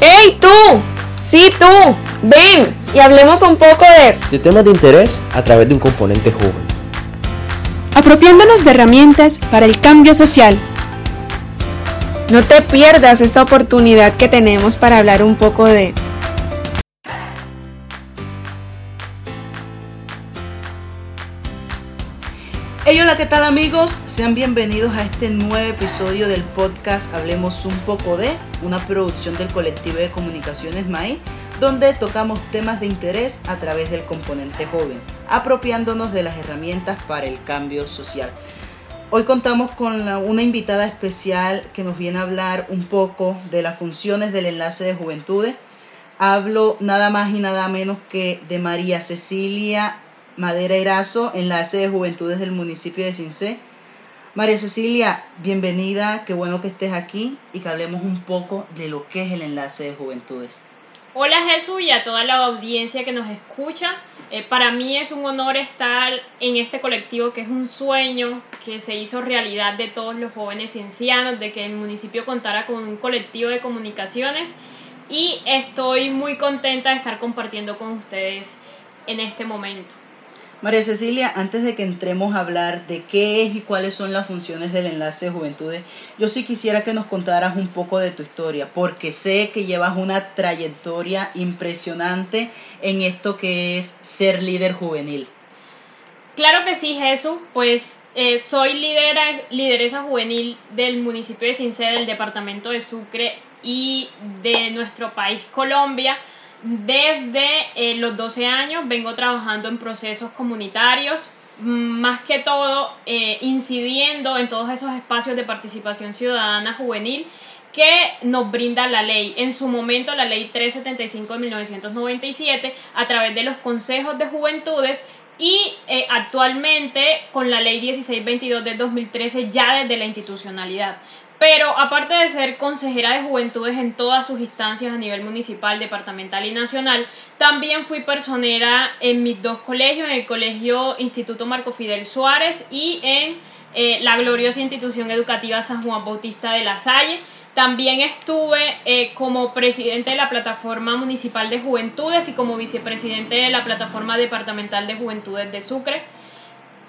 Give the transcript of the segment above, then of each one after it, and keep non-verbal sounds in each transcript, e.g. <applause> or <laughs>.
¡Hey tú! Sí tú, ven y hablemos un poco de... De temas de interés a través de un componente joven. Apropiándonos de herramientas para el cambio social. No te pierdas esta oportunidad que tenemos para hablar un poco de Hey, hola, ¿qué tal amigos? Sean bienvenidos a este nuevo episodio del podcast Hablemos un poco de, una producción del colectivo de comunicaciones MAI, donde tocamos temas de interés a través del componente joven, apropiándonos de las herramientas para el cambio social. Hoy contamos con una invitada especial que nos viene a hablar un poco de las funciones del enlace de juventudes. Hablo nada más y nada menos que de María Cecilia Madera Erazo, enlace de juventudes del municipio de Cincé. María Cecilia, bienvenida, qué bueno que estés aquí y que hablemos un poco de lo que es el enlace de juventudes. Hola Jesús y a toda la audiencia que nos escucha. Eh, para mí es un honor estar en este colectivo que es un sueño que se hizo realidad de todos los jóvenes ciencianos, de que el municipio contara con un colectivo de comunicaciones y estoy muy contenta de estar compartiendo con ustedes en este momento. María Cecilia, antes de que entremos a hablar de qué es y cuáles son las funciones del enlace de juventudes, yo sí quisiera que nos contaras un poco de tu historia, porque sé que llevas una trayectoria impresionante en esto que es ser líder juvenil. Claro que sí, Jesús, pues eh, soy lidera, lideresa juvenil del municipio de Cincé, del departamento de Sucre y de nuestro país Colombia. Desde eh, los 12 años vengo trabajando en procesos comunitarios, mm, más que todo eh, incidiendo en todos esos espacios de participación ciudadana juvenil que nos brinda la ley. En su momento, la ley 375 de 1997, a través de los consejos de juventudes y eh, actualmente con la ley 1622 de 2013 ya desde la institucionalidad. Pero aparte de ser consejera de juventudes en todas sus instancias a nivel municipal, departamental y nacional, también fui personera en mis dos colegios, en el Colegio Instituto Marco Fidel Suárez y en eh, la gloriosa institución educativa San Juan Bautista de la Salle. También estuve eh, como presidente de la Plataforma Municipal de Juventudes y como vicepresidente de la Plataforma Departamental de Juventudes de Sucre.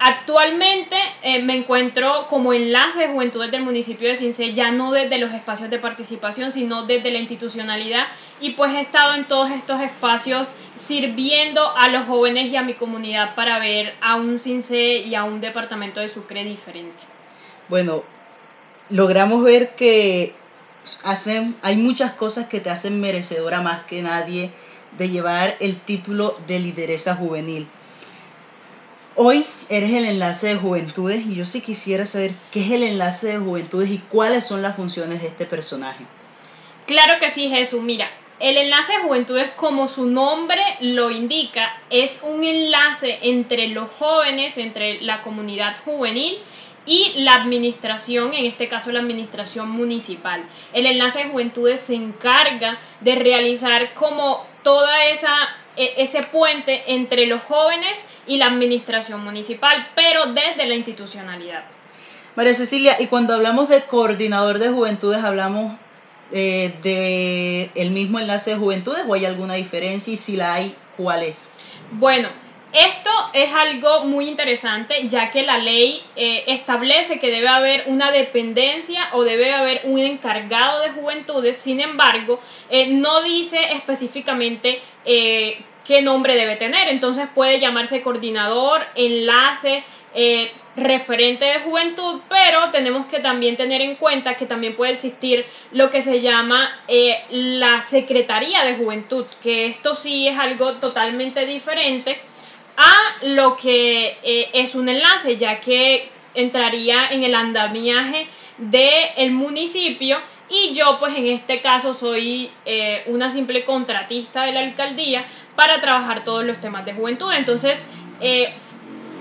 Actualmente eh, me encuentro como enlace de juventudes del municipio de Cincé, ya no desde los espacios de participación, sino desde la institucionalidad y pues he estado en todos estos espacios sirviendo a los jóvenes y a mi comunidad para ver a un Cincé y a un departamento de Sucre diferente. Bueno, logramos ver que hacen, hay muchas cosas que te hacen merecedora más que nadie de llevar el título de lideresa juvenil. Hoy eres el enlace de juventudes y yo sí quisiera saber qué es el enlace de juventudes y cuáles son las funciones de este personaje. Claro que sí, Jesús. Mira, el enlace de juventudes, como su nombre lo indica, es un enlace entre los jóvenes, entre la comunidad juvenil y la administración, en este caso la administración municipal. El enlace de juventudes se encarga de realizar como toda esa e, ese puente entre los jóvenes y la administración municipal, pero desde la institucionalidad. María Cecilia, y cuando hablamos de coordinador de juventudes, hablamos eh, de el mismo enlace de juventudes o hay alguna diferencia y si la hay, ¿cuál es? Bueno, esto es algo muy interesante ya que la ley eh, establece que debe haber una dependencia o debe haber un encargado de juventudes, sin embargo, eh, no dice específicamente eh, qué nombre debe tener, entonces puede llamarse coordinador, enlace, referente de juventud, pero tenemos que también tener en cuenta que también puede existir lo que se llama la Secretaría de Juventud, que esto sí es algo totalmente diferente a lo que eh, es un enlace, ya que entraría en el andamiaje del municipio y yo pues en este caso soy eh, una simple contratista de la alcaldía para trabajar todos los temas de juventud. Entonces, eh,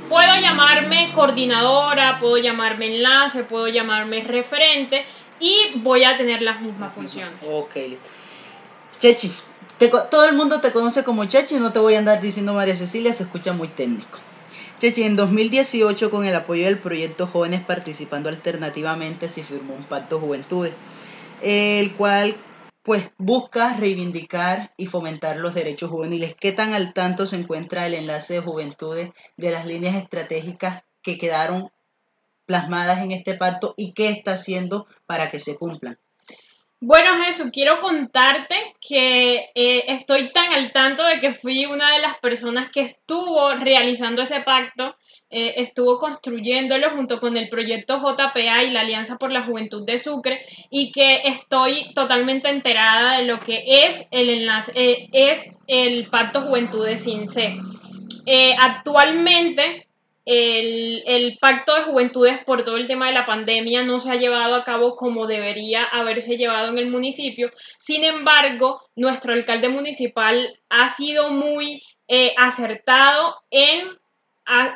puedo llamarme coordinadora, puedo llamarme enlace, puedo llamarme referente y voy a tener las mismas funciones. Ok. Chechi, todo el mundo te conoce como Chechi, no te voy a andar diciendo María Cecilia, se escucha muy técnico. Chechi, en 2018, con el apoyo del proyecto Jóvenes Participando Alternativamente, se firmó un pacto Juventudes, el cual pues busca reivindicar y fomentar los derechos juveniles. ¿Qué tan al tanto se encuentra el enlace de juventudes de las líneas estratégicas que quedaron plasmadas en este pacto y qué está haciendo para que se cumplan? Bueno, Jesús, quiero contarte que eh, estoy tan al tanto de que fui una de las personas que estuvo realizando ese pacto, eh, estuvo construyéndolo junto con el proyecto JPA y la Alianza por la Juventud de Sucre y que estoy totalmente enterada de lo que es el enlace, eh, es el Pacto Juventudes Sin C. actualmente el, pacto de juventudes por todo el tema de la pandemia no se ha llevado a cabo como debería haberse llevado en el municipio. Sin embargo, nuestro alcalde municipal ha sido muy eh, acertado en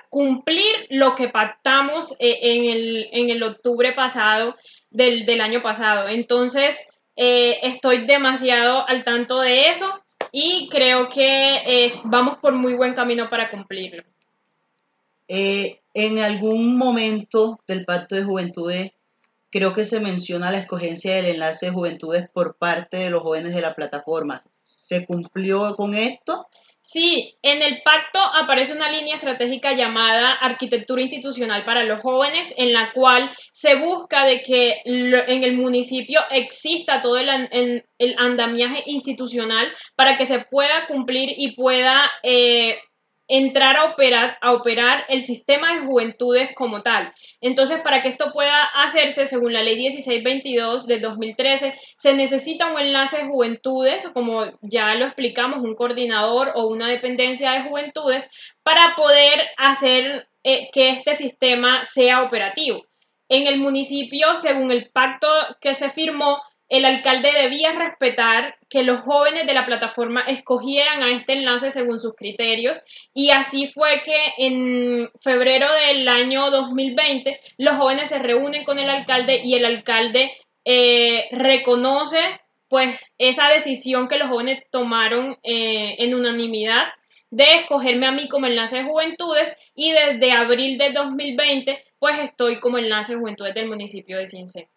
cumplir lo que pactamos eh, en, el, en, el, octubre pasado del, año pasado. Entonces, eh, estoy demasiado al tanto de eso y creo que vamos por muy buen camino para cumplirlo. Eh, en algún momento del Pacto de Juventudes, creo que se menciona la escogencia del enlace de juventudes por parte de los jóvenes de la plataforma. ¿Se cumplió con esto? Sí, en el pacto aparece una línea estratégica llamada Arquitectura Institucional para los Jóvenes, en la cual se busca de que en el municipio exista todo el, andamiaje institucional para que se pueda cumplir y pueda eh, entrar a operar, a operar el sistema de juventudes como tal. Entonces, para que esto pueda hacerse, según la ley 1622 del 2013, se necesita un enlace de juventudes, como ya lo explicamos, un coordinador o una dependencia de juventudes, para poder hacer eh, que este sistema sea operativo. En el municipio, según el pacto que se firmó, el alcalde debía respetar que los jóvenes de la plataforma escogieran a este enlace según sus criterios y así fue que en febrero del año 2020 los jóvenes se reúnen con el alcalde y el alcalde eh, reconoce pues esa decisión que los jóvenes tomaron eh, en unanimidad de escogerme a mí como enlace de juventudes y desde abril de 2020 pues estoy como enlace de juventudes del municipio de Cincé.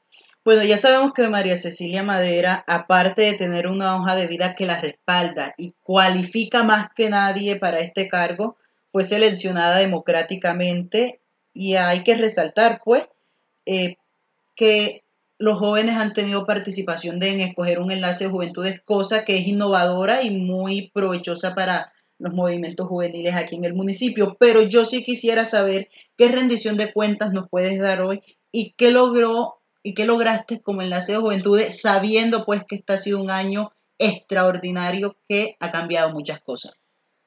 Bueno, ya sabemos que María Cecilia Madera, aparte de tener una hoja de vida que la respalda y cualifica más que nadie para este cargo, fue seleccionada democráticamente y hay que resaltar, pues, eh, que los jóvenes han tenido participación de, en escoger un enlace de juventudes, cosa que es innovadora y muy provechosa para los movimientos juveniles aquí en el municipio. Pero yo sí quisiera saber qué rendición de cuentas nos puedes dar hoy y qué logró y qué lograste como enlace de juventudes sabiendo pues que este ha sido un año extraordinario que ha cambiado muchas cosas.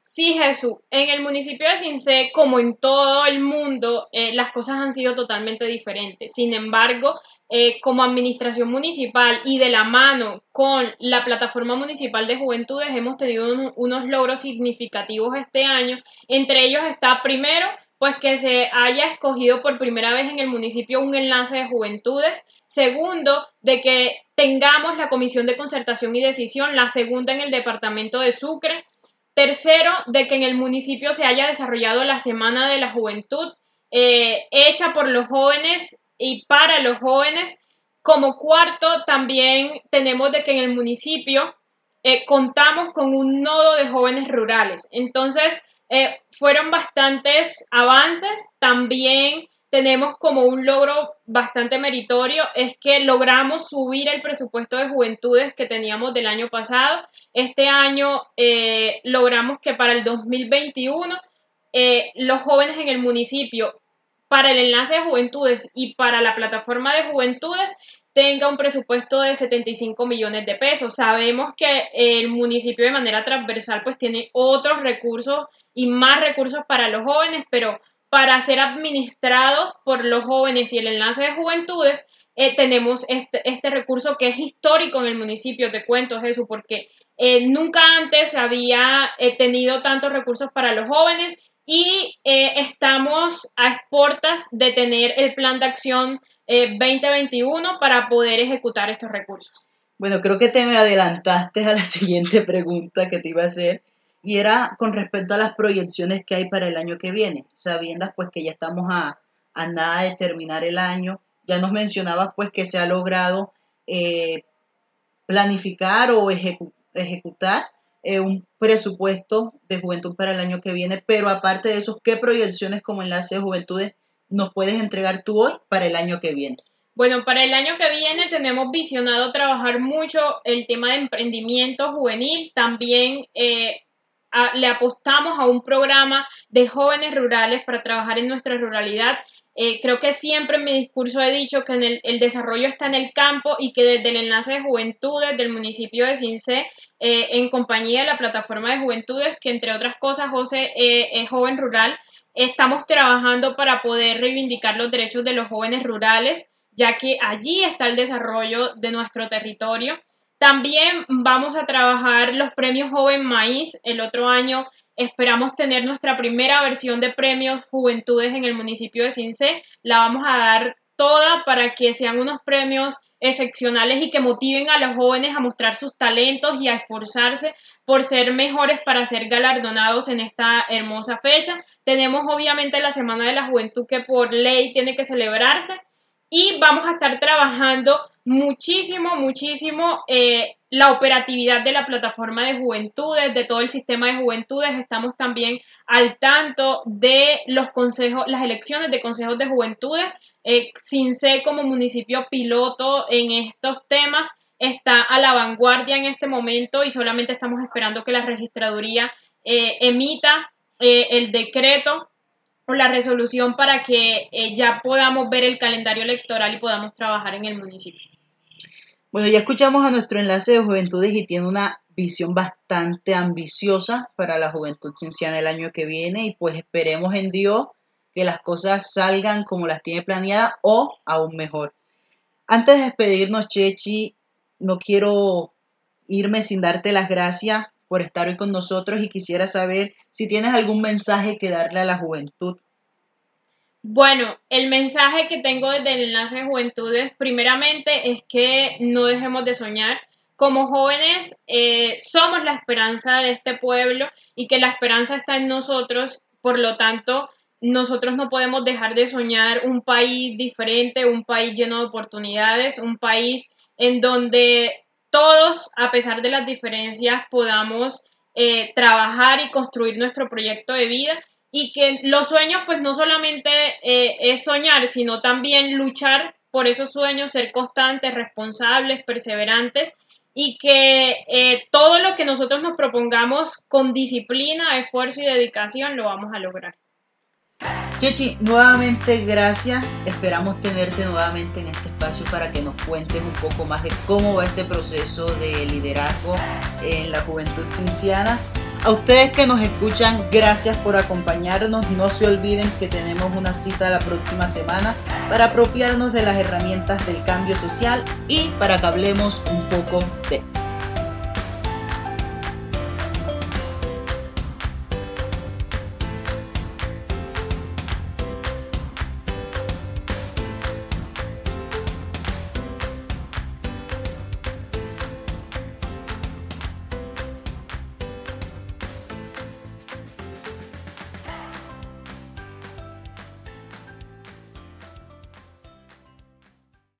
Sí, Jesús. En el municipio de Cincé, como en todo el mundo, eh, las cosas han sido totalmente diferentes. Sin embargo, eh, como administración municipal y de la mano con la plataforma municipal de juventudes, hemos tenido unos logros significativos este año. Entre ellos está, primero, pues que se haya escogido por primera vez en el municipio un enlace de juventudes. Segundo, de que tengamos la comisión de concertación y decisión, la segunda en el departamento de Sucre. Tercero, de que en el municipio se haya desarrollado la Semana de la Juventud, eh, hecha por los jóvenes y para los jóvenes. Como cuarto, también tenemos de que en el municipio eh, contamos con un nodo de jóvenes rurales. Entonces, eh, fueron bastantes avances. También tenemos como un logro bastante meritorio, es que logramos subir el presupuesto de juventudes que teníamos del año pasado. Este año eh, logramos que para el 2021 eh, los jóvenes en el municipio, para el enlace de juventudes y para la plataforma de juventudes, tenga un presupuesto de 75 millones de pesos. Sabemos que el municipio de manera transversal pues tiene otros recursos y más recursos para los jóvenes, pero para ser administrados por los jóvenes y el enlace de juventudes, eh, tenemos este, este, recurso que es histórico en el municipio, te cuento Jesús, porque eh, nunca antes había eh, tenido tantos recursos para los jóvenes y estamos a exportas de tener el plan de acción 2021 para poder ejecutar estos recursos. Bueno, creo que te me adelantaste a la <laughs> siguiente pregunta que te iba a hacer y era con respecto a las proyecciones que hay para el año que viene, sabiendo pues que ya estamos a, nada de terminar el año. Ya nos mencionabas pues que se ha logrado eh, planificar o ejecutar eh, un presupuesto de juventud para el año que viene, pero aparte de eso, ¿qué proyecciones como enlace de juventudes nos puedes entregar tú hoy para el año que viene? Bueno, para el año que viene tenemos visionado trabajar mucho el tema de emprendimiento juvenil, también eh, le apostamos a un programa de jóvenes rurales para trabajar en nuestra ruralidad. Eh, creo que siempre en mi discurso he dicho que el, desarrollo está en el campo y que desde el enlace de juventudes del municipio de Cincé, eh, en compañía de la plataforma de juventudes, que entre otras cosas José es joven rural, estamos trabajando para poder reivindicar los derechos de los jóvenes rurales, ya que allí está el desarrollo de nuestro territorio. También vamos a trabajar los premios Joven Maíz. El otro año esperamos tener nuestra primera versión de premios Juventudes en el municipio de Cincé. La vamos a dar toda para que sean unos premios excepcionales y que motiven a los jóvenes a mostrar sus talentos y a esforzarse por ser mejores para ser galardonados en esta hermosa fecha. Tenemos obviamente la Semana de la Juventud que por ley tiene que celebrarse y vamos a estar trabajando muchísimo, muchísimo eh, la operatividad de la plataforma de juventudes, de todo el sistema de juventudes. Estamos también al tanto de los consejos, las elecciones de consejos de juventudes. Eh, SINCE como municipio piloto en estos temas está a la vanguardia en este momento y solamente estamos esperando que la registraduría eh, emita eh, el decreto o la resolución para que ya podamos ver el calendario electoral y podamos trabajar en el municipio. Bueno, ya escuchamos a nuestro enlace de juventudes y tiene una visión bastante ambiciosa para la juventud cienciana el año que viene y pues esperemos en Dios que las cosas salgan como las tiene planeadas o aún mejor. Antes de despedirnos, Chechi, no quiero irme sin darte las gracias por estar hoy con nosotros y quisiera saber si tienes algún mensaje que darle a la juventud bueno, el mensaje que tengo desde el enlace de juventudes, primeramente, es que no dejemos de soñar. Como jóvenes, eh, somos la esperanza de este pueblo y que la esperanza está en nosotros. Por lo tanto, nosotros no podemos dejar de soñar un país diferente, un país lleno de oportunidades, un país en donde todos, a pesar de las diferencias, podamos eh, trabajar y construir nuestro proyecto de vida y que los sueños pues no solamente eh, es soñar, sino también luchar por esos sueños, ser constantes, responsables, perseverantes y que eh, todo lo que nosotros nos propongamos con disciplina, esfuerzo y dedicación lo vamos a lograr. Chechi, nuevamente gracias. Esperamos tenerte nuevamente en este espacio para que nos cuentes un poco más de cómo va ese proceso de liderazgo en la juventud cinciana a ustedes que nos escuchan, gracias por acompañarnos. No se olviden que tenemos una cita la próxima semana para apropiarnos de las herramientas del cambio social y para que hablemos un poco de